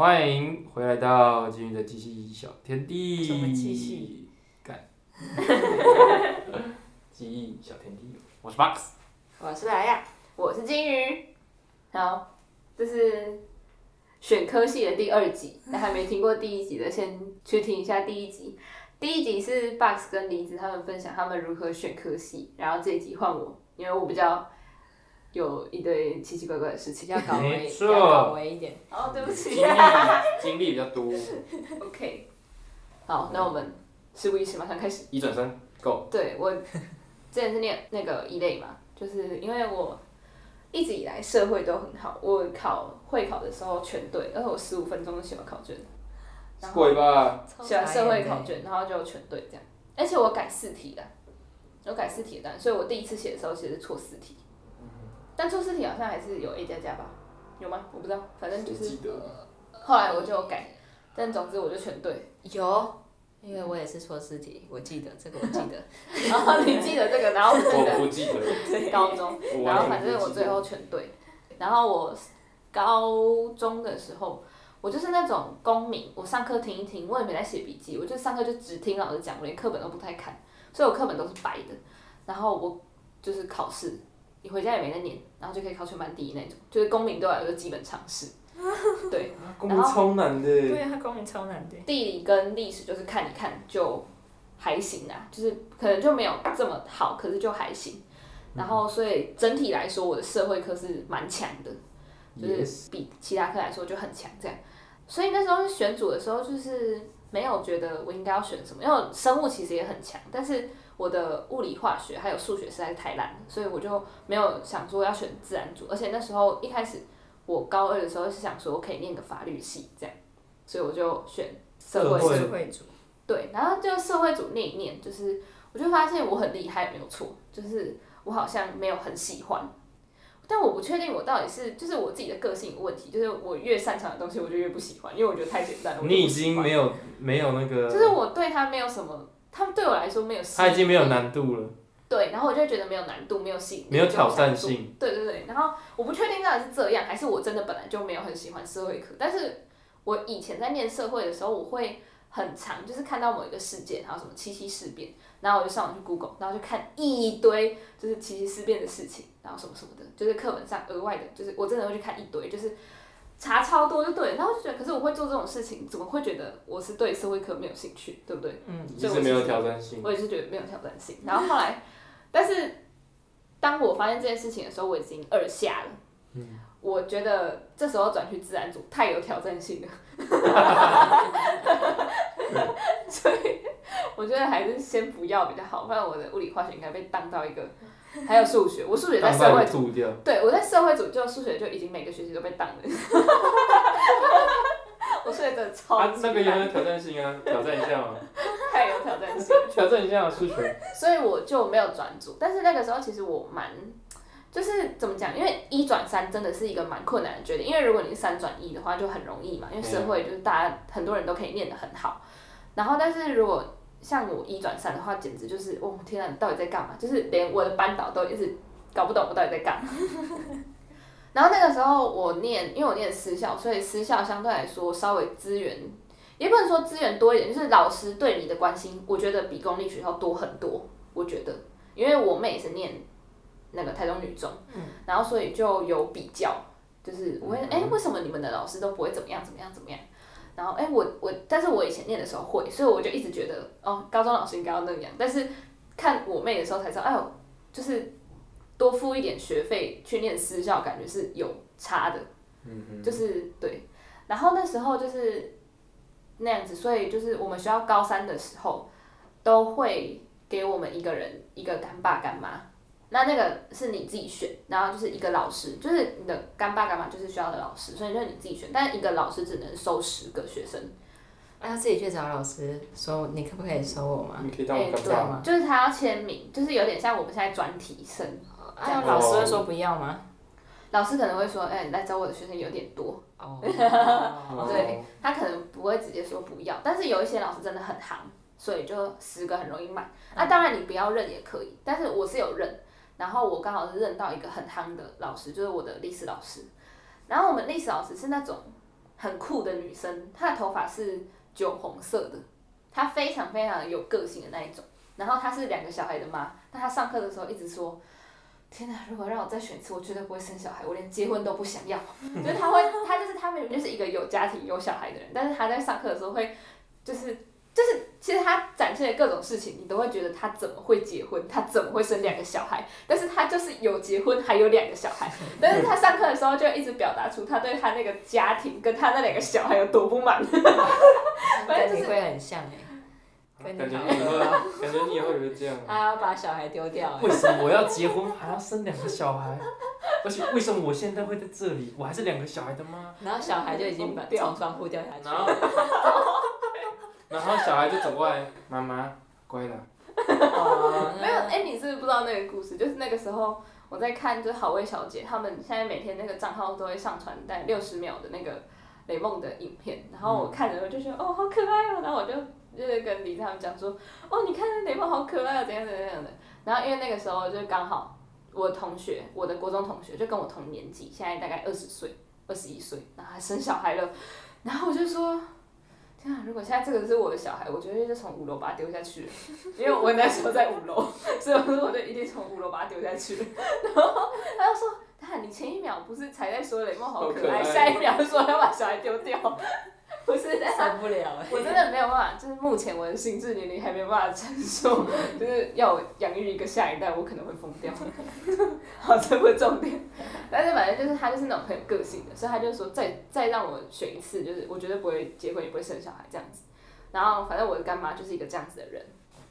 欢迎回来到金鱼的机器小天地。什么机器？干。记忆小天地，我是 Box。我是莱亚，我是金鱼。好，这是选科系的第二集，那还没听过第一集的，先去听一下第一集。第一集是 Box 跟梨子他们分享他们如何选科系，然后这一集换我，因为我比较有一堆奇奇怪怪的事情要搞维，错要搞维一点。哦，对不起经。历经历比较多。OK，好，那我们事不宜迟，马上开始。一转身，Go。对我之前是念那个一类嘛，就是因为我一直以来社会都很好，我考会考的时候全对，而且我十五分钟就写完考卷，然后鬼吧？写完社会考卷，然后就全对这样，而且我改四题的，我改四题的单，所以我第一次写的时候其实是错四题，但错四题好像还是有 A 加加吧，有吗？我不知道，反正就是记得？后来我就有改，但总之我就全对，有，因为我也是错试题，我记得这个我记得。然后你记得这个，然后那个我不记得。高中。我然后完全不记得反正我最后全对。然后我高中的时候，我就是那种公民，我上课听一听，我也没在写笔记，我就上课就只听老师讲，我连课本都不太看，所以我课本都是白的。然后我就是考试，你回家也没得念，然后就可以考全班第一那种，就是公民对我来说基本常识。对，公民超难的。对啊，他公民超难的。地理跟历史就是看一看就还行啊，就是可能就没有这么好，可是就还行。然后所以整体来说，我的社会科是蛮强的，就是比其他科来说就很强这样。所以那时候选组的时候，就是没有觉得我应该要选什么，因为生物其实也很强，但是我的物理、化学还有数学实在是太烂了，所以我就没有想说要选自然组。而且那时候一开始我高二的时候是想说我可以念个法律系这样，所以我就选社会社会社会组。对，然后就社会组那一念，就是我就发现我很厉害，没有错，就是我好像没有很喜欢，但我不确定我到底是就是我自己的个性有问题，就是我越擅长的东西我就越不喜欢，因为我觉得太简单了。你已经没有没有那个，就是我对它没有什么，它对我来说没有吸引力，他已经没有难度了。对，然后我就会觉得没有难度，没有吸引力，没有挑战性。对对对，然后我不确定到底是这样，还是我真的本来就没有很喜欢社会课。但是我以前在念社会的时候，我会很长就是看到某一个事件，然后什么七七事变，然后我就上网去 Google，然后就看一堆就是七七事变的事情，然后什么什么的，就是课本上额外的，就是我真的会去看一堆，就是查超多就对了。然后就觉得，可是我会做这种事情，怎么会觉得我是对社会科没有兴趣，对不对？嗯，一直没有挑战性。我也是觉得没有挑战性。然后后来，但是当我发现这件事情的时候，我已经二下了。嗯我觉得这时候转去自然组太有挑战性了，所以我觉得还是先不要比较好，不然我的物理化学应该被当到一个，还有数学，我数学在社会组，对我在社会组就数学就已经每个学期都被挡了，我数学真的超啊，级那个有挑战性啊，挑战一下嘛，太有挑战性。挑战一下数学。所以我就没有转组。但是那个时候其实我蛮，就是怎么讲？因为一转三真的是一个蛮困难的决定，因为如果你是三转一的话就很容易嘛，因为社会就是大家很多人都可以念得很好。然后，但是如果像我一转三的话，简直就是，哦天啊，你到底在干嘛？就是连我的班导都一直搞不懂我到底在干嘛。然后那个时候我念，因为我念私校，所以私校相对来说稍微资源，也不能说资源多一点，就是老师对你的关心，我觉得比公立学校多很多。我觉得，因为我妹也是念那个台中女中，嗯然后所以就有比较，就是我会哎、为什么你们的老师都不会怎么样怎么样怎么样？然后哎、我我，但是我以前念的时候会，所以我就一直觉得哦，高中老师应该要那样。但是看我妹的时候才知道，哎呦，就是多付一点学费去念私校，感觉是有差的。嗯就是对，然后那时候就是那样子，所以就是我们学校高三的时候都会给我们一个人一个干爸干妈，那那个是你自己选，然后就是一个老师，就是你的干爸干妈就是学校的老师，所以就是你自己选，但是一个老师只能收十个学生，啊要自己去找老师说，你可不可以收我吗？你可以当我哎干爸吗？就是他要签名，就是有点像我们现在专题生，啊，老师会说不要吗？老师可能会说，哎、你来找我的学生有点多，哦，对他可能不会直接说不要，但是有一些老师真的很行，所以就十个很容易满。那、当然你不要认也可以，但是我是有认，然后我刚好是认到一个很夯的老师，就是我的历史老师。然后我们历史老师是那种很酷的女生，她的头发是酒红色的，她非常非常有个性的那一种。然后她是两个小孩的妈，但她上课的时候一直说：“天哪，如果让我再选一次，我绝对不会生小孩，我连结婚都不想要。”就是她会，她就是她明明就是一个有家庭有小孩的人，但是她在上课的时候会，就是就是，其实他展现的各种事情，你都会觉得他怎么会结婚，他怎么会生两个小孩？但是他就是有结婚，还有两个小孩，但是他上课的时候就一直表达出他对他那个家庭跟他那两个小孩有多不满。反正就是跟你会很像哎，跟感觉你以后，感觉你以后也会这样。他要把小孩丢掉哎为，什么我要结婚还要生两个小孩？而且为什么我现在会在这里？我还是两个小孩的妈。然后小孩就已经把从窗户掉下去然。后，然后小孩就走过来，妈妈乖了。哦没有，哎、你是不是不知道那个故事？就是那个时候我在看，就是好味小姐他们现在每天那个账号都会上传带六十秒的那个雷梦的影片，然后我看着我就觉得哦好可爱哦，然后我就就是跟李他们讲说，哦你看那雷梦好可爱哦，怎样怎样怎样的。然后因为那个时候就刚好我同学，我的国中同学就跟我同年纪，现在大概二十岁、二十一岁，然后还生小孩了，然后我就说。天啊！如果现在这个是我的小孩，我绝对就从五楼把他丢下去，因为我那时候在五楼，所以我说我就一定从五楼把他丢下去。然后他就说：“他，你前一秒不是才在说雷梦好可爱，下一秒就说要把小孩丢掉，不是这样。”受不了哎。我真的没有办法，就是目前我的心智年龄还没有办法承受，就是要我养育一个下一代，我可能会疯掉。好，这不是重点，但是反正就是他就是那种很有个性的，所以他就说再再让我选一次，就是我绝对不会结婚，也不会生小孩这样子。然后反正我的干妈就是一个这样子的人，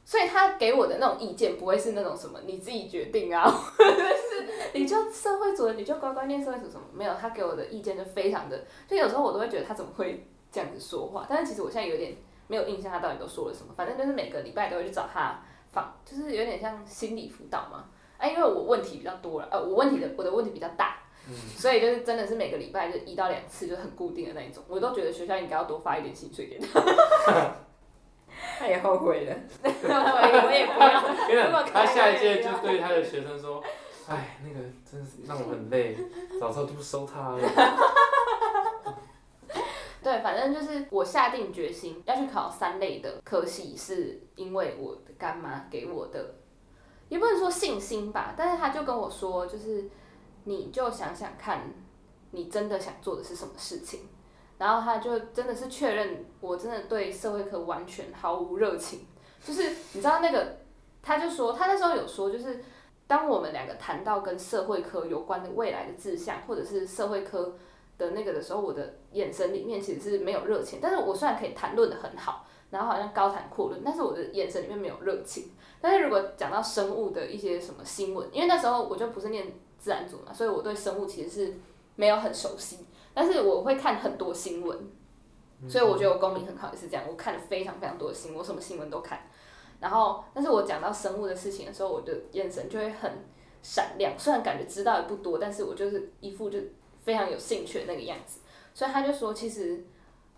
所以他给我的那种意见不会是那种什么你自己决定啊，或者是你就社会主义你就乖乖念社会主义什么，没有，他给我的意见就非常的，就有时候我都会觉得他怎么会这样子说话，但是其实我现在有点没有印象他到底都说了什么，反正就是每个礼拜都会去找他访，就是有点像心理辅导嘛。啊，因为我问题比较多了，呃，我问题的我的问题比较大，所以就是真的是每个礼拜就一到两次，就是很固定的那一种。我都觉得学校应该要多发一点薪水给他。他也后悔了。我也不要。他下一届就对他的学生说：“ 哎，那个真是让我很累，早知道就不收他了。对，反正就是我下定决心要去考三类的科系，是因为我干妈给我的，也不能说信心吧，但是他就跟我说，就是你就想想看，你真的想做的是什么事情。然后他就真的是确认我真的对社会科完全毫无热情，就是你知道那个，他就说他那时候有说，就是当我们两个谈到跟社会科有关的未来的志向，或者是社会科的那个的时候，我的眼神里面其实是没有热情，但是我虽然可以谈论的很好，然后好像高谈阔论，但是我的眼神里面没有热情。但是如果讲到生物的一些什么新闻，因为那时候我就不是念自然组嘛，所以我对生物其实是没有很熟悉，但是我会看很多新闻，所以我觉得我公民很好也是这样，我看了非常非常多的新闻，我什么新闻都看。然后，但是我讲到生物的事情的时候，我的眼神就会很闪亮，虽然感觉知道的不多，但是我就是一副就非常有兴趣的那个样子。所以他就说，其实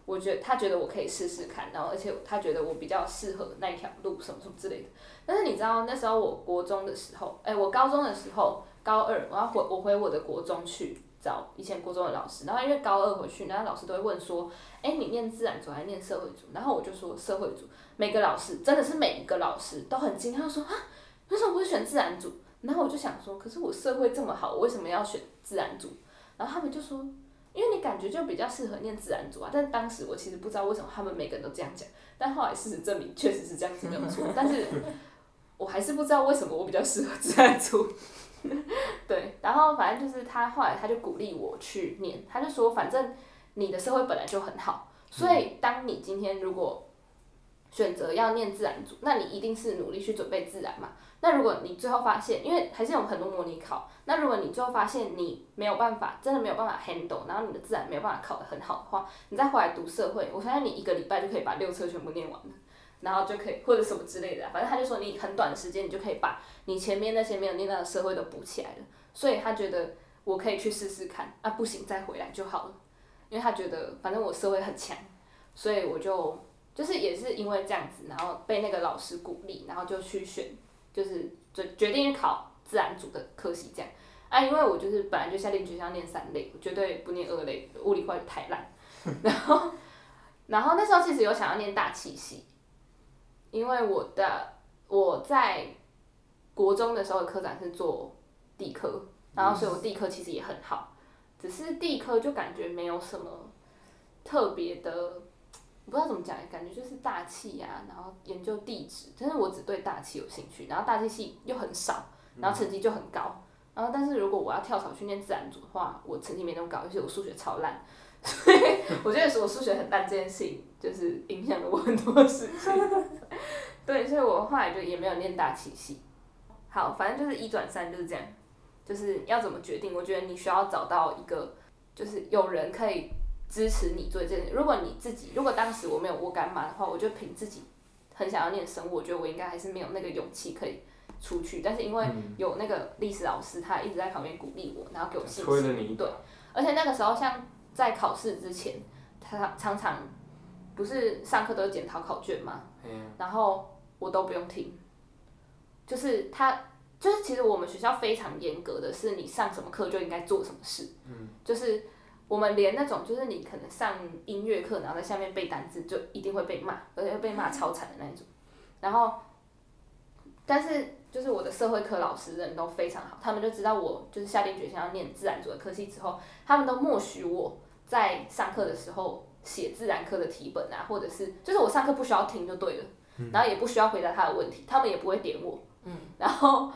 我觉得他觉得我可以试试看，然后而且他觉得我比较适合那一条路什么什么之类的。但是你知道那时候我国中的时候，哎，我高中的时候，高二我要回我回我的国中去找以前国中的老师，然后因为高二回去，然后老师都会问说，哎，你念自然组还是念社会组？然后我就说社会组。每个老师真的是每一个老师都很惊讶说啊，为什么不是选自然组？然后我就想说，可是我社会这么好，我为什么要选自然组？然后他们就说，因为你感觉就比较适合念自然组啊。但是当时我其实不知道为什么他们每个人都这样讲，但后来事实证明确实是这样子没有错。但是我还是不知道为什么我比较适合自然组。对，然后反正就是他后来他就鼓励我去念，他就说反正你的社会本来就很好，所以当你今天如果选择要念自然组，那你一定是努力去准备自然嘛。那如果你最后发现，因为还是有很多模拟考，那如果你最后发现你没有办法，真的没有办法 handle，然后你的自然没有办法考得很好的话，你再回来读社会，我相信你一个礼拜就可以把六册全部念完了，然后就可以或者什么之类的、反正他就说你很短的时间你就可以把你前面那些没有念到的社会都补起来了，所以他觉得我可以去试试看，啊不行再回来就好了，因为他觉得反正我社会很强，所以我就。就是也是因为这样子，然后被那个老师鼓励，然后就去选，就是就决定考自然组的科系这样。啊，因为我就是本来就下定决心要念三类，我绝对不念二类，物理化太烂。然后然后那时候其实有想要念大气系，因为我的我在国中的时候的科长是做地科，然后所以我地科其实也很好，只是地科就感觉没有什么特别的，不知道怎么讲，感觉就是大气呀、然后研究地质，但是我只对大气有兴趣，然后大气系又很少，然后成绩就很高，然后但是如果我要跳槽去念自然组的话，我成绩没那么高，而且我数学超烂，所以我觉得是我数学很烂这件事情，就是影响了我很多事情。对，所以我后来就也没有念大气系。好，反正就是一转三就是这样，就是要怎么决定？我觉得你需要找到一个，就是有人可以支持你做这件事。如果你自己，如果当时我没有我干妈的话，我就凭自己很想要念生物，我觉得我应该还是没有那个勇气可以出去。但是因为嗯。有那个历史老师，他一直在旁边鼓励我，然后给我信心。推了你一对，而且那个时候像在考试之前，他常常不是上课都是检讨考卷嘛，哎呀。然后我都不用听，就是他，就是其实我们学校非常严格的是，你上什么课就应该做什么事，嗯，就是我们连那种就是你可能上音乐课，然后在下面背单词，就一定会被骂，而且会被骂超惨的那一种，然后，但是就是我的社会科老师人都非常好，他们就知道我就是下定决心要念自然组的科系之后，他们都默许我在上课的时候写自然科的题本啊，或者是就是我上课不需要听就对了。然后也不需要回答他的问题，他们也不会点我。嗯，然后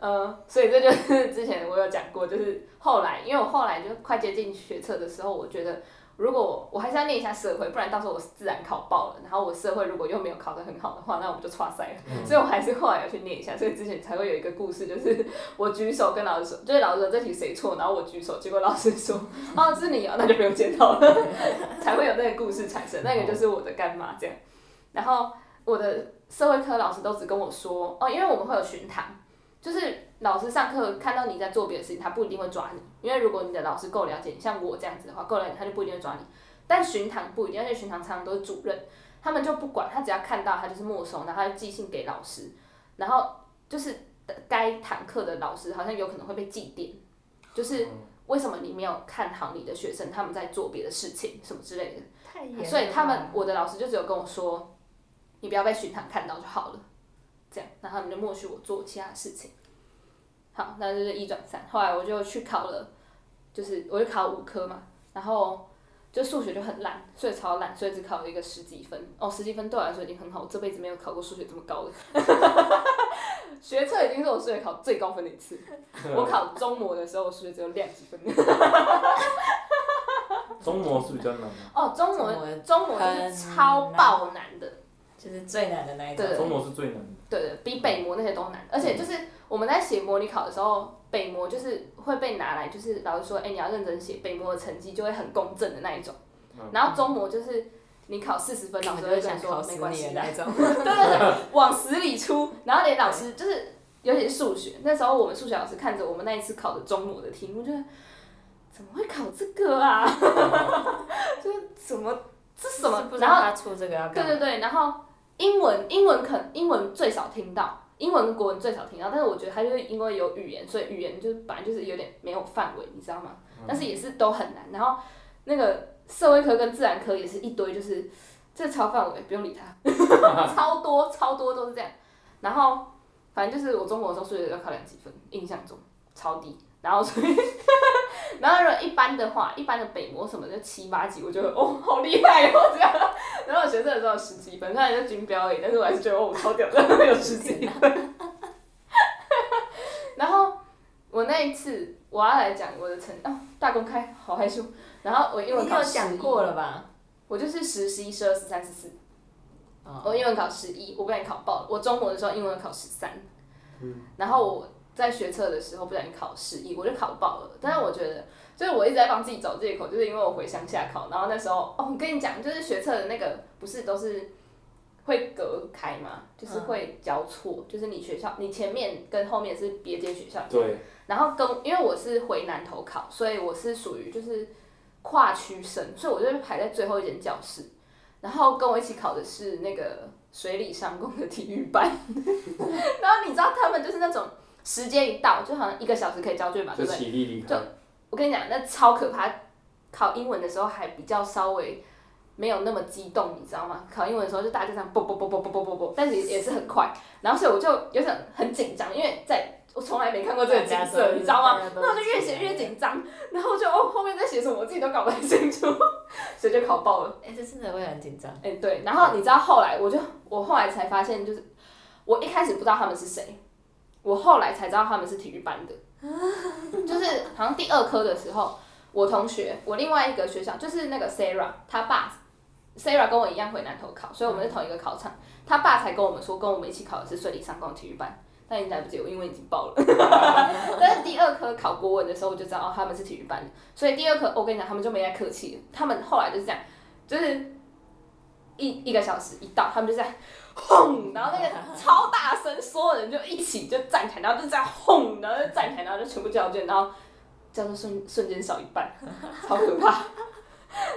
呃，所以这就是 之前我有讲过，就是后来，因为我后来就快接近学测的时候，我觉得如果我还是要念一下社会，不然到时候我自然考爆了，然后我社会如果又没有考得很好的话，那我们就错赛了。所以我还是后来要去念一下，所以之前才会有一个故事，就是 我举手跟老师说，就是老师说这题谁错，然后我举手，结果老师说哦是你哦，那就不用检讨了，才会有那个故事产生。那个就是我的干妈这样，然后。我的社会科老师都只跟我说哦，因为我们会有巡堂，就是老师上课看到你在做别的事情，他不一定会抓你，因为如果你的老师够了解你，像我这样子的话，够了解他就不一定会抓你。但巡堂不一定，而且巡堂常常都是主任，他们就不管，他只要看到他就是没收，然后他就寄信给老师，然后就是该堂课的老师好像有可能会被记点，就是为什么你没有看好你的学生，他们在做别的事情什么之类的。太严了所以他们我的老师就只有跟我说，你不要被巡堂看到就好了，这样，那他们就默许我做其他事情。好，那就是一转三。后来我就去考了，就是我就考五科嘛，然后就数学就很烂，所以超烂，所以只考了一个十几分。哦，十几分对我来说已经很好，我这辈子没有考过数学这么高的。学测已经是我数学考最高分的一次。我考中模的时候，我数学只有两几分。中模是比较难的，哦，中模中模就是超爆难的。就是最难的那一种。中模是最难的。对对，比北模那些都难，而且就是我们在写模拟考的时候，北模就是会被拿来，就是老师说，哎、你要认真写，北模的成绩就会很公正的那一种。然后中模就是你考四十分，老师就会想说没关系的你的那，一种。对对对，往死里出。然后连老师就是，尤其是数学，那时候我们数学老师看着我们那一次考的中模的题目，就是怎么会考这个啊？就是怎么这是什么？然后出这个要？对对对，然后英文英文可英文最少听到，英文跟国文最少听到，但是我觉得它就是因为有语言，所以语言就是本来就是有点没有范围，你知道吗？但是也是都很难。然后那个社会科跟自然科也是一堆，就是这超范围，不用理他，超多超多都是这样。然后反正就是我中国的时候数学要考两几分，印象中超低。然后所以，然后如果一般的话，一般的北模什么就七八级，我觉得哦好厉害哦这样。然后我学测的时候有十几分，虽然就军标而已，但是我还是觉得哦我超屌的，有十几分。然后我那一次我要来讲我的成哦大公开，好害羞。然后我英文考讲过了吧？我就是十、十一、十二、十三、十四。哦我英文考十一，我不小心考爆了。我中国的时候英文考十三，然后我在学测的时候不小心考十一，我就考爆了。但是我觉得，就是我一直在帮自己找借口，就是因为我回乡下考，然后那时候哦，我跟你讲，就是学测的那个不是都是会隔开嘛，就是会交错，就是你学校你前面跟后面是别间学校，对，然后跟因为我是回南投考，所以我是属于就是跨区生，所以我就被排在最后一间教室。然后跟我一起考的是那个水里上工的体育班，然后你知道他们就是那种时间一到，就好像一个小时可以交卷嘛，对不对？起立离开。我跟你讲，那超可怕。考英文的时候还比较稍微没有那么激动，你知道吗？考英文的时候就大家就这样啵啵啵啵啵啵啵啵，但是也也是很快，然后所以我就有点很紧张，因为在我从来没看过这个景色，你知道吗？那我就越写越紧张，然后就哦后面在写什么我自己都搞不太清楚，所以就考爆了。哎、这真的会很紧张。哎、对，然后你知道后来我就我后来才发现，就是我一开始不知道他们是谁，我后来才知道他们是体育班的，就是好像第二科的时候，我同学我另外一个学校就是那个 Sarah，他爸 Sarah 跟我一样回南投考，所以我们是同一个考场，他爸才跟我们说跟我们一起考的是水里上工体育班。但已经来不及，我因为已经报了。但是第二科考国文的时候，我就知道哦，他们是体育班的，所以第二科我跟你讲，他们就没再客气了。他们后来就是这样，就是一一个小时一到，他们就在轰，然后那个超大声，所有人就一起就站起来，然后就这样轰，然后就站起来，然后就全部交卷，然后叫做瞬瞬间少一半，超可怕。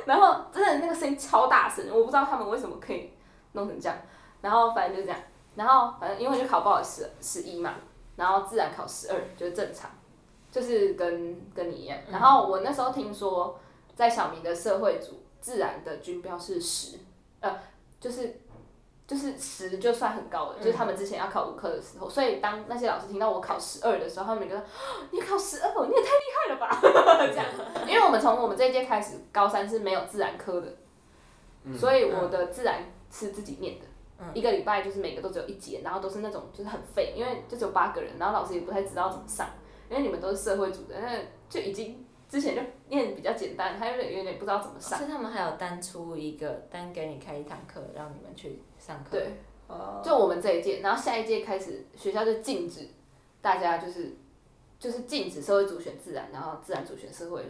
然后真的那个声音超大声，我不知道他们为什么可以弄成这样。然后反正就这样，然后反正因为就考不好十十一嘛，然后自然考十二，就是正常，就是跟跟你一样。然后我那时候听说，在小明的社会组，自然的均标是十，呃，就是就是十就算很高了，就是他们之前要考五科的时候，所以当那些老师听到我考十二的时候，他们就觉得哦你考十二，你也太厉害了吧，这样。因为我们从我们这一届开始，高三是没有自然科的，嗯所以我的自然是自己念的。一个礼拜就是每个都只有一节，然后都是那种就是很废，因为就只有八个人，然后老师也不太知道怎么上，因为你们都是社会组的，那就已经之前就念比较简单，他有点有点不知道怎么上。是他们还有单出一个单给你开一堂课，让你们去上课。对，哦，就我们这一届，然后下一届开始学校就禁止大家就是就是禁止社会主选自然，然后自然主选社会了，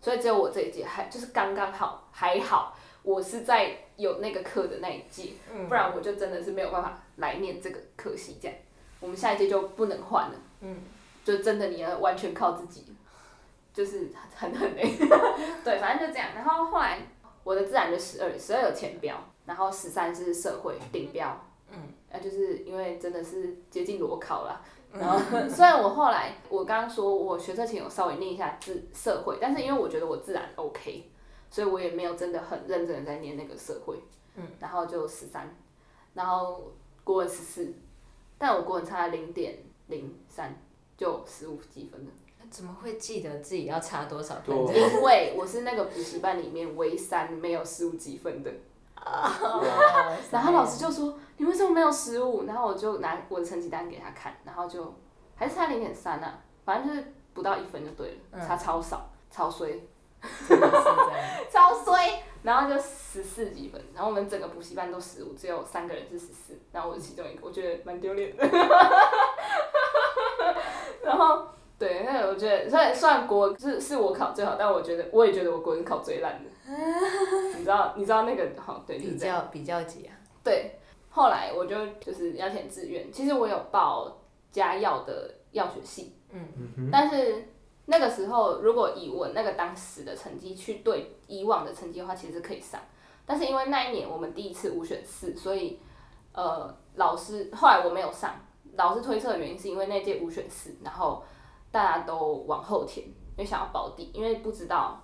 所以只有我这一届还就是刚刚好还好，我是在有那个课的那一届，不然我就真的是没有办法来念这个科系这样。我们下一届就不能换了，嗯，就真的你要完全靠自己，就是很很累。对，反正就这样。然后后来我的自然就十二，十二有前标，然后十三是社会顶标，嗯，啊，就是因为真的是接近裸考了。然后 虽然我后来我刚刚说我学测前有稍微念一下自社会，但是因为我觉得我自然 OK，所以我也没有真的很认真的在念那个社会。嗯，然后就十三，然后国文十四，但我国文差零点零三，就十五积分了。怎么会记得自己要差多少分？因为我是那个补习班里面唯三没有十五积分的，哦然后老师就说你为什么没有十五？然后我就拿我的成绩单给他看，然后就还是差零点三啊，反正就是不到一分就对了，差超少，超衰。超衰，然后就十四几分，然后我们整个补习班都十五，只有三个人是十四，然后我是其中一个，我觉得蛮丢脸的。然后对，那我觉得虽然虽然国是是我考最好，但我觉得我也觉得我国文考最烂的。你知道你知道那个好对，比。较比较级啊，对，后来我就就是要填志愿，其实我有报家药的药学系，嗯哼，但是那个时候如果以我那个当时的成绩去对以往的成绩的话，其实可以上，但是因为那一年我们第一次五选四，所以呃老师后来我没有上，老师推测的原因是因为那届五选四，然后大家都往后填，因为想要保底，因为不知道。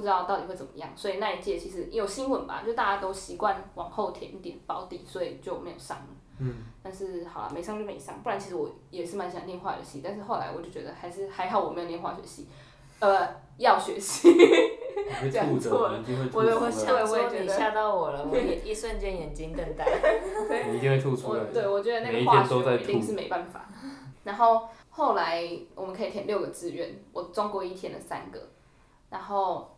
不知道到底会怎么样，所以那一届其实有新闻吧，就大家都习惯往后填一点保底，所以就没有上了。嗯，但是好了，没上就没上，不然其实我也是蛮想念化学系，但是后来我就觉得还是还好我没有念化学系，呃，药学系。你会吐讲错了我的出来我想说我觉得你吓到我了，我也一瞬间眼睛瞪大。你一定会吐出我来。对我觉得那个化学一定是没办法。然后后来我们可以填六个志愿，我中国一填了三个，然后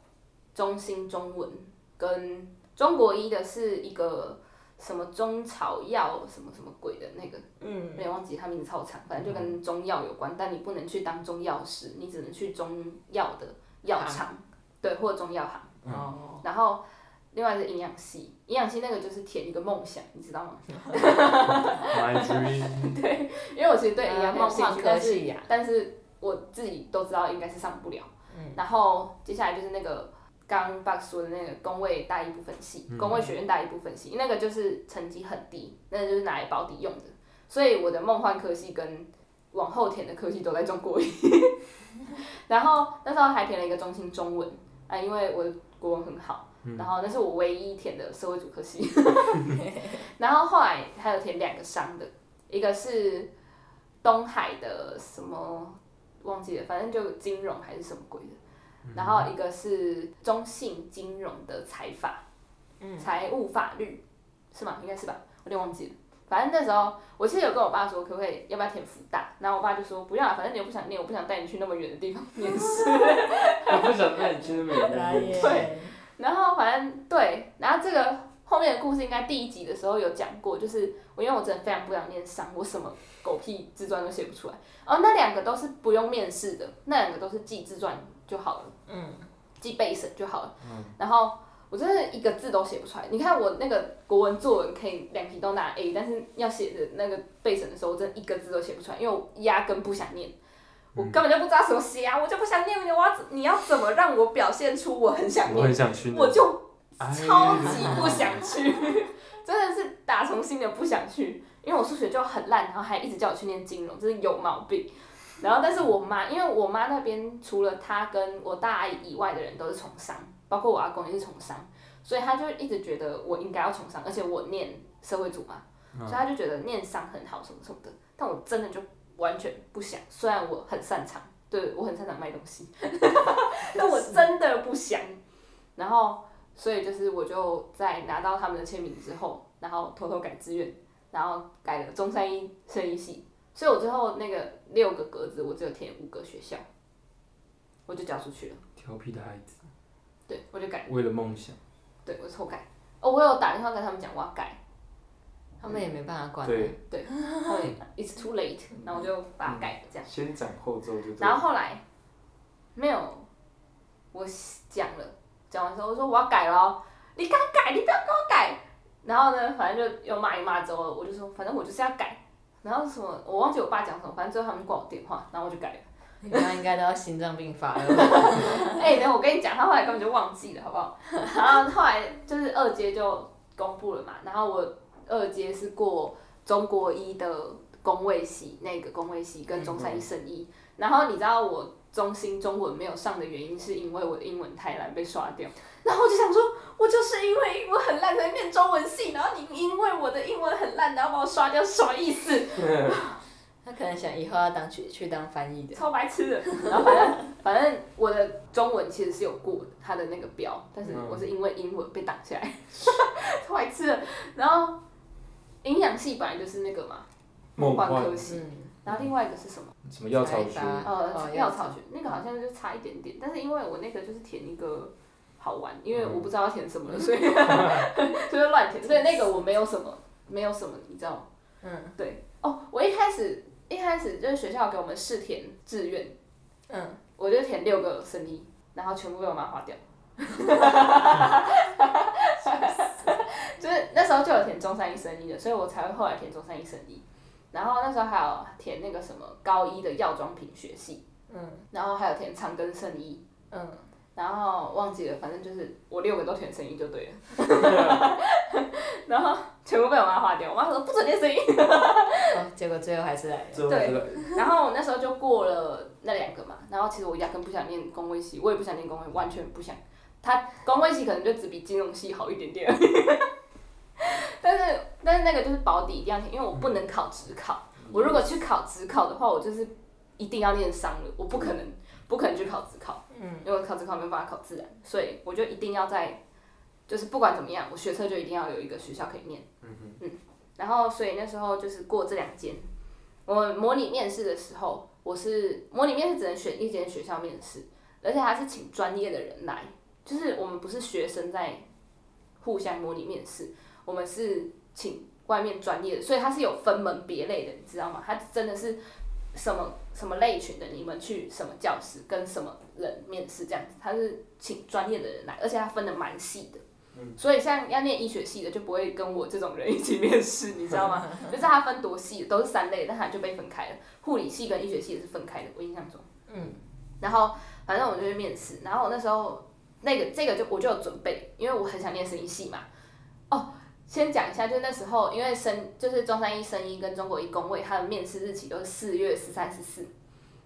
中心中文跟中国医的是一个什么中草药什么什么鬼的那个，嗯有点忘记他名字超长，反正就跟中药有关，但你不能去当中药师，你只能去中药的药厂，对，或者中药行。哦，然后另外是营养系，营养系那个就是填一个梦想，你知道吗？My dream，因为我其实对营养梦幻科但是系但是我自己都知道应该是上不了。嗯然后接下来就是那个刚 Box 说的那个工位大一部分系，工位学院大一部分系，那个就是成绩很低，那个就是拿来保底用的。所以我的梦幻科系跟往后填的科系都在中国一。然后那时候还填了一个中心中文，啊，因为我的国文很好，然后那是我唯一填的社会主科系，然后后来还有填两个商的，一个是东海的什么忘记了，反正就金融还是什么鬼的，然后一个是中信金融的财法，财务法律是吗？应该是吧，我有点忘记了。反正那时候，我其实有跟我爸说，可不可以要不要填福大？然后我爸就说不要啊，反正你又不想念，我不想带你去那么远的地方面试。我不想带你去那么远的地方。耶，然后反正对，然后这个后面的故事应该第一集的时候有讲过，就是我因为我真的非常不想念商，我什么狗屁自传都写不出来。哦，那两个都是不用面试的，那两个都是记自传就好了，嗯，记背审就好了。嗯然后我真的一个字都写不出来。你看我那个国文作文可以两题都拿 A，但是要写的那个背审的时候，我真的一个字都写不出来，因为我压根不想念。我根本就不知道怎么写啊，我就不想念。你我要你要怎么让我表现出我很想念我很？想去。我就哎超级不想去，真的是打从心里不想去，因为我数学就很烂，然后还一直叫我去念金融，真是有毛病。然后，但是我妈，因为我妈那边除了她跟我大阿姨以外的人都是从商，包括我阿公也是从商，所以她就一直觉得我应该要从商，而且我念社会组嘛，所以她就觉得念商很好什么什么的。但我真的就完全不想，虽然我很擅长，对我很擅长卖东西 但我真的不想。然后，所以就是我就在拿到他们的签名之后，然后偷偷改志愿，然后改了中山医生医系，所以我最后那个六个格子，我只有填五个学校，我就交出去了。调皮的孩子，对，我就改，为了梦想。对我错改。哦，我有打电话跟他们讲我要改，他们也没办法管。对，后面 it's too late，然后我就把它改了这样。先斩后奏就。然后后来没有，我讲了，讲完之后我说我要改了哦，你敢改，你不要跟我改。然后呢，反正就又骂一骂之后，我就说反正我就是要改。然后什么我忘记我爸讲什么，反正最后他们挂我电话，然后我就改了。你妈应该都要心脏病发了。哎、等我跟你讲，他后来根本就忘记了，好不好？然后后来就是二阶就公布了嘛，然后我二阶是过中国一的工位系，那个工位系跟中山医生医。然后你知道我中心中文没有上的原因，是因为我的英文太烂被刷掉。然后我就想说，我就是因为英文很烂才念中文系，然后你因为我的英文很烂，然后把我刷掉，什么意思？他可能想以后要当去去当翻译的。超白痴的。然后反正反正我的中文其实是有过的，他的那个标，但是我是因为英文被挡下来，超白痴的。然后营养系本来就是那个嘛，换梦幻科系，嗯，然后另外一个是什么？什么药草学？呃，哦药草学那个好像就差一点点，但是因为我那个就是填一个好玩，因为我不知道要填什么了，所以 就是乱填，所以那个我没有什么，没有什么，你知道吗？嗯，对。哦，我一开始一开始就是学校给我们试填志愿，嗯，我就填六个生医，然后全部被我妈划掉。就是那时候就有填中山医生医的，所以我才会后来填中山医生医。然后那时候还有填那个什么高一的药妆品学系，嗯，然后还有填长庚圣医，嗯，然后忘记了，反正就是我六个都填生医就对了。然后全部被我妈划掉，我妈说不准念生医。哦，结果最后还是来了。最后这个然后我那时候就过了那两个嘛，然后其实我压根不想念工位系，我也不想念工位，完全不想。他工位系可能就只比金融系好一点点 但是但是那个就是保底一定要填，因为我不能考职考。我如果去考职考的话，我就是一定要念商了，我不可能不可能去考职考，嗯，因为我考职考没有办法考自然，所以我就一定要在，就是不管怎么样，我学车就一定要有一个学校可以念。嗯。然后所以那时候就是过这两间，我模拟面试的时候，我是模拟面试只能选一间学校面试，而且还是请专业的人来，就是我们不是学生在互相模拟面试，我们是请外面专业的，所以它是有分门别类的，你知道吗？它真的是什么什么类群的，你们去什么教室跟什么人面试这样子，它是请专业的人来，而且它分的蛮细的。所以像要念医学系的就不会跟我这种人一起面试，你知道吗？就是它分多细，都是三类，但它就被分开了。护理系跟医学系也是分开的，我印象中。嗯。然后反正我就去面试，然后我那时候那个这个就我就有准备，因为我很想念生医系嘛。哦，先讲一下，就那时候因为生就是中山医生医跟中国医工卫，他的面试日期都是四月十三、十四，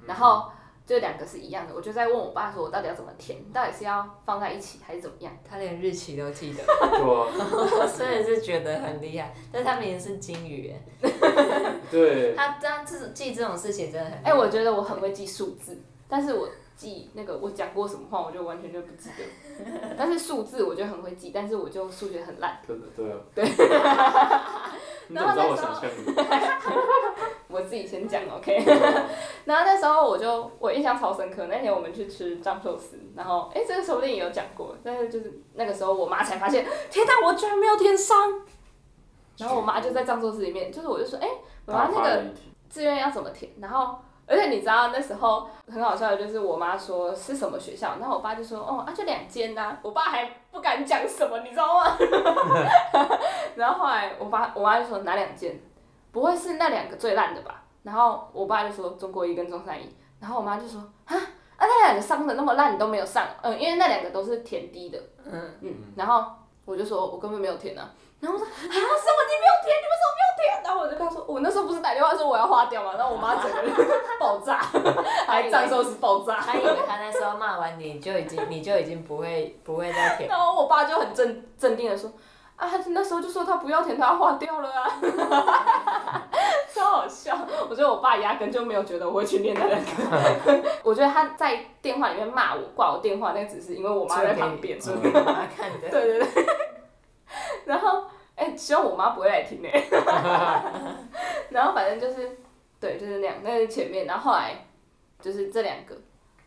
然后这两个是一样的，我就在问我爸说，我到底要怎么填，到底是要放在一起还是怎么样？他连日期都记得，我真的是觉得很厉害。但是他明明是金鱼耶，对，他他这样记这种事情真的很厉害。哎、我觉得我很会记数字，但是我记那个我讲过什么话，我就完全就不记得。但是数字我就很会记，但是我就数学很烂。对的，对啊。对。你怎么知道我 自己先讲，OK。然后那时候我就我印象超深刻，那天我们去吃藏寿司，然后哎、这个说不定也有讲过，但是就是那个时候我妈才发现，天哪，我居然没有填商。然后我妈就在藏寿司里面，就是我就说，哎、我妈那个志愿要怎么填？然后，而且你知道那时候很好笑的，就是我妈说是什么学校，然后我爸就说哦啊就两间呐，我爸还不敢讲什么，你知道吗？然后后来我爸我妈就说哪两间？不会是那两个最烂的吧？然后我爸就说中国一跟中山一，然后我妈就说啊啊那两个上的那么烂你都没有上，嗯，因为那两个都是填低的，嗯，嗯，然后我就说我根本没有填啊，然后我说啊什么你没有填，你为什么没有填？然后我就跟他说我那时候不是打电话说我要花掉嘛，然后我妈整个人 爆炸，还藏寿司爆炸，他以为他那时候骂完你就已经你就已经不会不会再填。然后我爸就很镇镇定的说。啊，他那时候就说他不要填，他要花掉了啊，超好笑。我觉得我爸压根就没有觉得我会去念那两个，我觉得他在电话里面骂我挂我电话，那只是因为我妈在旁边。看的。对对对。然后，哎、希望我妈不会来听呢、然后反正就是，对，就是那样，那是前面，然后后来就是这两个。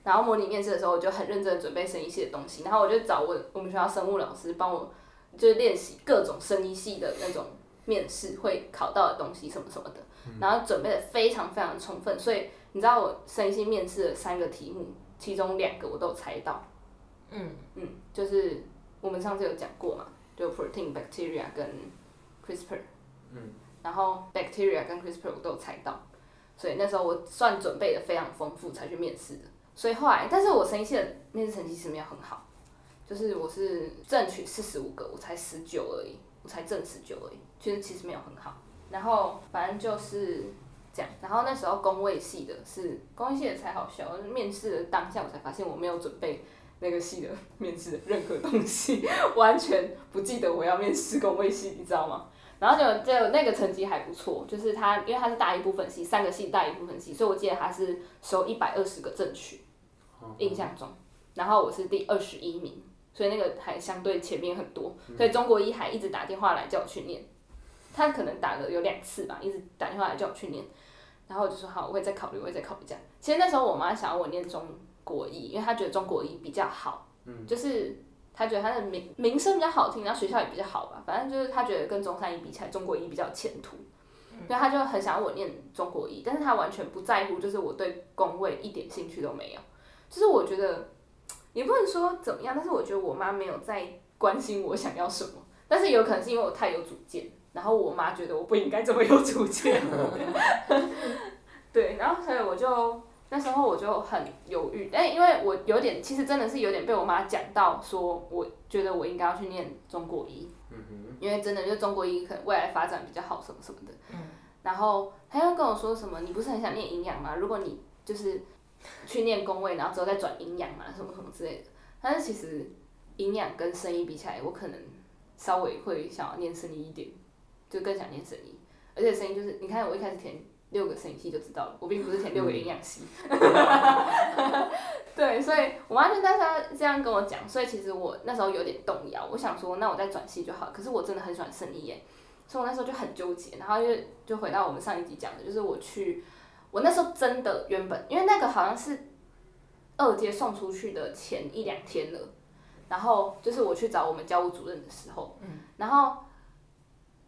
然后模拟面试的时候，我就很认真准备生医系的东西，然后我就找我我们学校生物老师帮我，就是练习各种生医系的那种面试会考到的东西什么什么的，然后准备的非常非常充分，所以你知道我生医系面试的三个题目，其中两个我都有猜到，嗯，嗯，就是我们上次有讲过嘛，就 protein、bacteria 跟 CRISPR，嗯，然后 bacteria 跟 CRISPR 我都有猜到，所以那时候我算准备的非常丰富才去面试的。所以后来，但是我生医系的面试成绩其实没有很好，就是我是正取四十五个，我才十九而已，我才正十九而已，其实其实没有很好。然后反正就是这样，然后那时候工位系的是工位系的才好笑，面试的当下我才发现我没有准备那个系的面试的任何东西，完全不记得我要面试工位系，你知道吗？然后就就那个成绩还不错，就是他因为他是大一部分系，三个系大一部分系，所以我记得他是收一百二十个正取，印象中，然后我是第二十一名，所以那个还相对前面很多，所以中国一还一直打电话来叫我去念，他可能打了有两次吧，一直打电话来叫我去念，然后我就说好，我会再考虑，我会再考虑这样。其实那时候我妈想要我念中国一，因为他觉得中国一比较好，嗯就是他觉得他的名名声比较好听，然后学校也比较好吧，反正就是他觉得跟中山一比起来，中国一比较有前途。所以他就很想要我念中国一，但是他完全不在乎，就是我对工位一点兴趣都没有。就是我觉得也不能说怎么样，但是我觉得我妈没有在关心我想要什么，但是有可能是因为我太有主见，然后我妈觉得我不应该这么有主见。对，然后所以我就那时候我就很犹豫，但因为我有点其实真的是有点被我妈讲到，说我觉得我应该要去念中国医，因为真的就中国医可能未来发展比较好什么什么的。然后他又跟我说什么，你不是很想念营养吗？如果你就是去念工位，然后之后再转营养嘛，什么什么之类的。但是其实营养跟生医比起来，我可能稍微会想要念生医一点，就更想念生医。而且生医就是，你看我一开始填六个生医系就知道了，我并不是填六个营养系。对，所以我妈就当时这样跟我讲，所以其实我那时候有点动摇，我想说那我再转系就好。可是我真的很喜欢生医耶，所以我那时候就很纠结。然后就就回到我们上一集讲的，就是我去，我那时候真的原本因为那个好像是二阶送出去的前一两天了，然后就是我去找我们教务主任的时候，嗯然后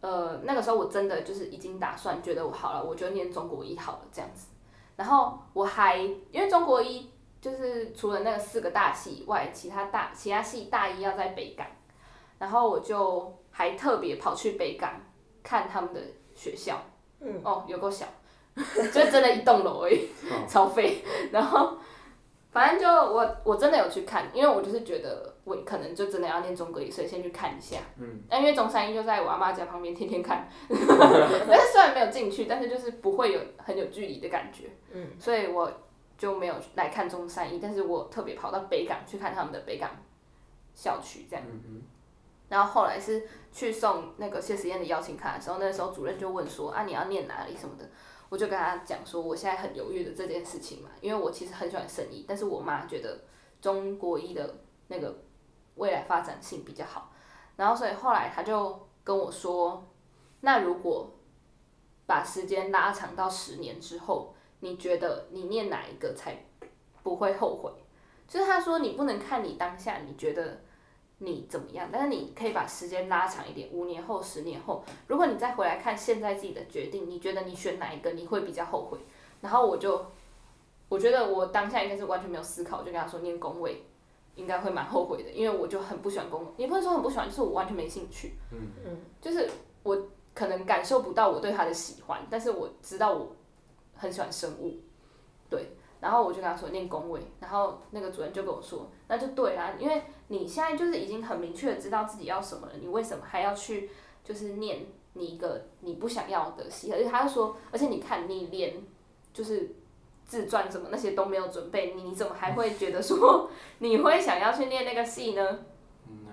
呃那个时候我真的就是已经打算觉得我好了，我就念中国医好了这样子。然后我还因为中国医就是除了那个四个大系以外，其他大其他系大一要在北港，然后我就还特别跑去北港看他们的学校，嗯，哦，有够小，就真的一栋楼而已，超废。然后反正就我我真的有去看，因为我就是觉得我可能就真的要念中国医，所以先去看一下。嗯。那因为中山医就在我阿妈家旁边，天天看。但是虽然没有进去，但是就是不会有很有距离的感觉。嗯。所以我就没有来看中山医，但是我特别跑到北港去看他们的北港校区这样。嗯然后后来是去送那个谢实验的邀请卡的时候，那个时候主任就问说啊你要念哪里什么的，我就跟他讲说我现在很犹豫的这件事情嘛，因为我其实很喜欢生医，但是我妈觉得中国医的那个未来发展性比较好，然后所以后来他就跟我说，那如果把时间拉长到十年之后，你觉得你念哪一个才不会后悔？就是他说你不能看你当下你觉得你怎么样，但是你可以把时间拉长一点，五年后、十年后，如果你再回来看现在自己的决定，你觉得你选哪一个你会比较后悔？然后我就我觉得我当下应该是完全没有思考，就跟他说念工位应该会蛮后悔的，因为我就很不喜欢工，也不能说很不喜欢，就是我完全没兴趣，嗯嗯，就是我可能感受不到我对他的喜欢，但是我知道我很喜欢生物，对，然后我就跟他说念工位，然后那个主任就跟我说，那就对啦，因为你现在就是已经很明确的知道自己要什么了，你为什么还要去就是念你一个你不想要的系？而且他就说，而且你看你连就是自传什么那些都没有准备，你你怎么还会觉得说你会想要去念那个系呢？嗯啊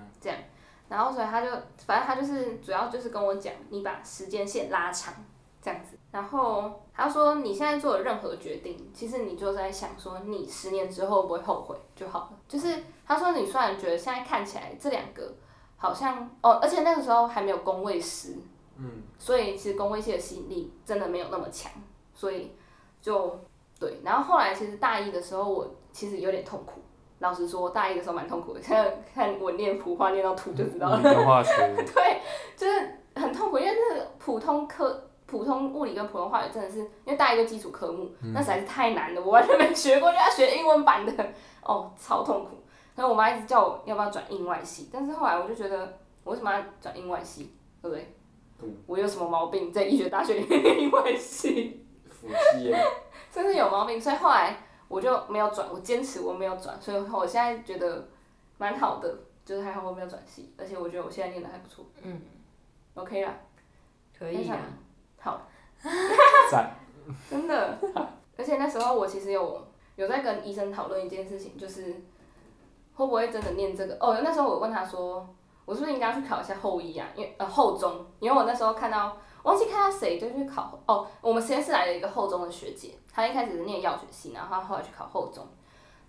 然后所以他就，反正他就是主要就是跟我讲，你把时间线拉长这样子。然后他说你现在做的任何决定，其实你就在想说你十年之后会不会后悔就好了。就是他说你虽然觉得现在看起来这两个好像哦，而且那个时候还没有工位师，嗯所以其实工位系的吸引力真的没有那么强，所以就对。然后后来其实大一的时候，我其实有点痛苦。老实说，大一的时候蛮痛苦的，现在看我念普化念到吐就知道了。对，就是很痛苦，因为那个普通科、普通物理跟普通化学真的是，因为大一个基础科目，那实在是太难了，我完全没学过，就要学英文版的，哦，超痛苦。然后我妈一直叫我要不要转英外系，但是后来我就觉得，我为什么要转英外系，对不对？嗯我有什么毛病在医学大学里面念英外系？辅系啊，真是有毛病，所以后来我就没有转，我坚持我没有转，所以我现在觉得蛮好的，就是还好我没有转系，而且我觉得我现在念的还不错嗯，，OK 啦。可以啊。好，赞，真的。而且那时候我其实有有在跟医生讨论一件事情，就是会不会真的念这个？哦，那时候我问他说，我是不是应该去考一下后医啊？因为呃后中，因为我那时候看到忘记看到谁就去考哦，我们实验室来了一个后中的学姐，她一开始是念药学系，然后她后来去考后中，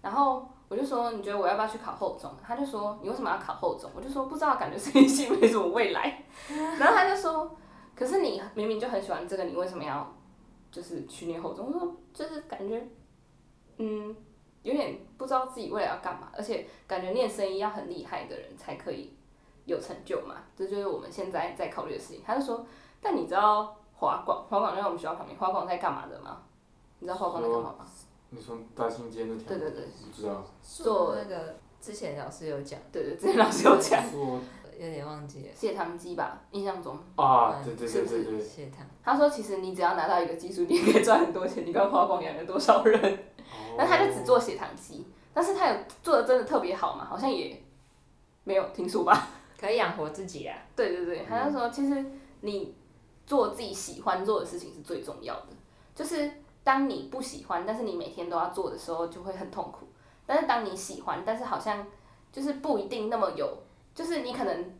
然后我就说你觉得我要不要去考后中？她就说你为什么要考后中？我就说不知道，感觉生医系没什么未来。然后她就说，可是你明明就很喜欢这个，你为什么要就是去念后中？我说就是感觉，嗯，有点不知道自己未来要干嘛，而且感觉念生医要很厉害的人才可以有成就嘛，这就是我们现在在考虑的事情。他就说，但你知道华广，华广就在我们学校旁边，华广在干嘛的吗？你知道华广在干嘛吗？你说大兴街那条？对对对，不知道。做那个之前老师有讲，对对，之前老师有讲说有点忘记了。血糖机吧，印象中。啊，对对是不是对对对，血糖，他说，其实你只要拿到一个技术，你也可以赚很多钱。你看华广养了多少人？哦他就只做血糖机，但是他有做的真的特别好嘛？好像也没有听说吧？可以养活自己啊。对对对，他就说，其实你做自己喜欢做的事情是最重要的。就是当你不喜欢，但是你每天都要做的时候，就会很痛苦。但是当你喜欢，但是好像就是不一定那么有，就是你可能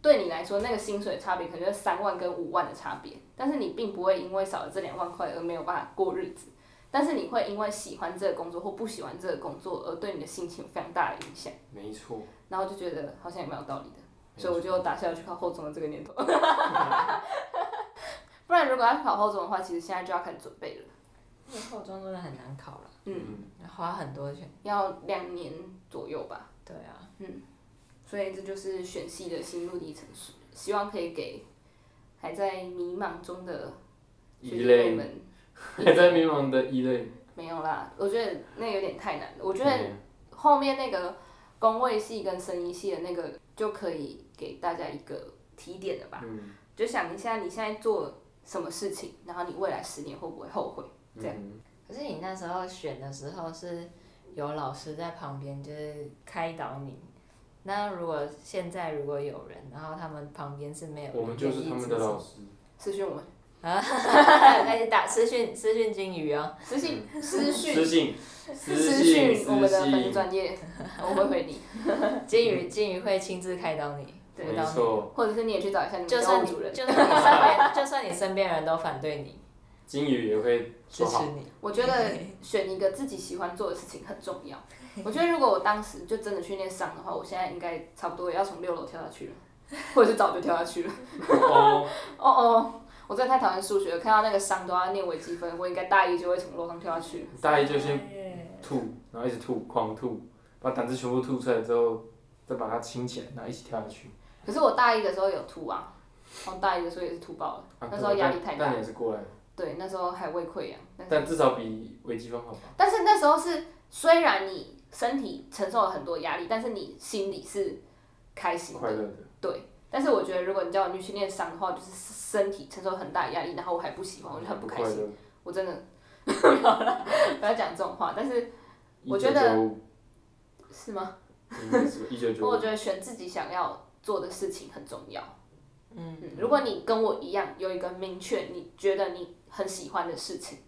对你来说那个薪水差别可能就是三万跟五万的差别，但是你并不会因为少了这两万块而没有办法过日子。但是你会因为喜欢这个工作或不喜欢这个工作而对你的心情有非常大的影响，没错。然后就觉得好像也蛮有道理的。所以我就打消了去考后中的这个念头。不然如果要考后中的话，其实现在就要开始准备了，因为后中真的很难考了，嗯，嗯，花很多钱。要两年左右吧。对啊，嗯所以这就是选系的心路历程，希望可以给还在迷茫中的学弟妹一类，们。还在迷茫的一类。没有啦，我觉得那有点太难了。我觉得嗯后面那个工位系跟声音系的那个就可以给大家一个提点了吧？嗯，就想一下你现在做什么事情，然后你未来十年会不会后悔？这样。嗯可是你那时候选的时候是有老师在旁边，就是开导你。那如果现在如果有人，然后他们旁边是没有人我们就是他们的老师，私讯我们。啊。开始打私讯私讯金鱼哦，私信私私讯。信，私信，讯我们的粉丝，专业，我会回你，金鱼金鱼会亲自开导你，对没辅导你。错，或者是你也去找一下你们就算你教务主任。就算你身边就算你身边人都反对你，金鱼也会，支持你，我觉得选一个自己喜欢做的事情很重要。我觉得如果我当时就真的去练商的话，我现在应该差不多也要从六楼跳下去了，或者是早就跳下去了。哦，哦哦，我真的太讨厌数学了，看到那个商都要念微积分，我应该大一就会从楼上跳下去。大一就先吐，然后一直吐，狂吐，把胆汁全部吐出来之后，再把它清起来，然后一起跳下去。可是我大一的时候有吐啊，我大一的时候也是吐爆了，啊那时候压力太大也是过来的，对，那时候还胃溃疡。但是但至少比微积分好吧？但是那时候是，虽然你身体承受了很多压力，但是你心里是开心的。快乐的，对，但是我觉得如果你叫我去练商的话，就是身体承受很大压力，然后我还不喜欢，我就很不开心。我真的不要啦不要讲这种话，但是我觉得是吗？我觉得选自己想要做的事情很重要。嗯，嗯，如果你跟我一样有一个明确你觉得你很喜欢的事情，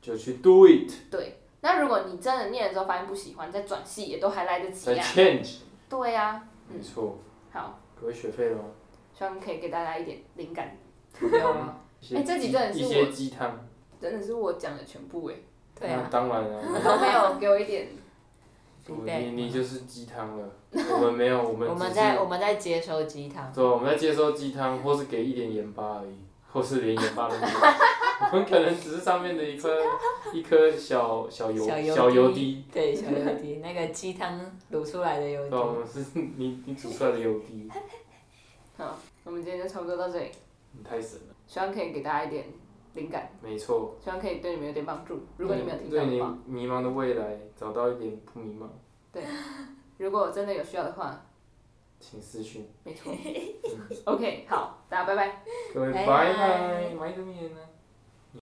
就去 do it，对，那如果你真的念的时候发现不喜欢，再转系也都还来得及再呀、change，对呀、没错。好，各位学费了吗？希望可以给大家一点灵感。有啊，一些哎这集鸡真的是一些我鸡汤。真的是我讲的全部哎，对啊那当然了，你 都没有给我一点，我 feedback 你你就是鸡汤了，我们没有，我们 我们在我们在接收鸡汤，对，我们在接收鸡汤，或是给一点盐巴而已，或是连盐巴都没有。我们可能只是上面的一颗一颗小小油小小油滴滴，，对小油滴，那个鸡汤卤出来的油对，我滴，们是 你你煮出来的油滴，好，我们今天就差不多到这里，你太神了，希望可以给大家一点灵感，没错。希望可以对你们有点帮助。如果你们有听到迷茫的未来找到一点不迷茫，对如果真的有需要的话，请私讯。没错。嗯 OK，好，大家拜拜。各位拜拜拜拜，买个面呢。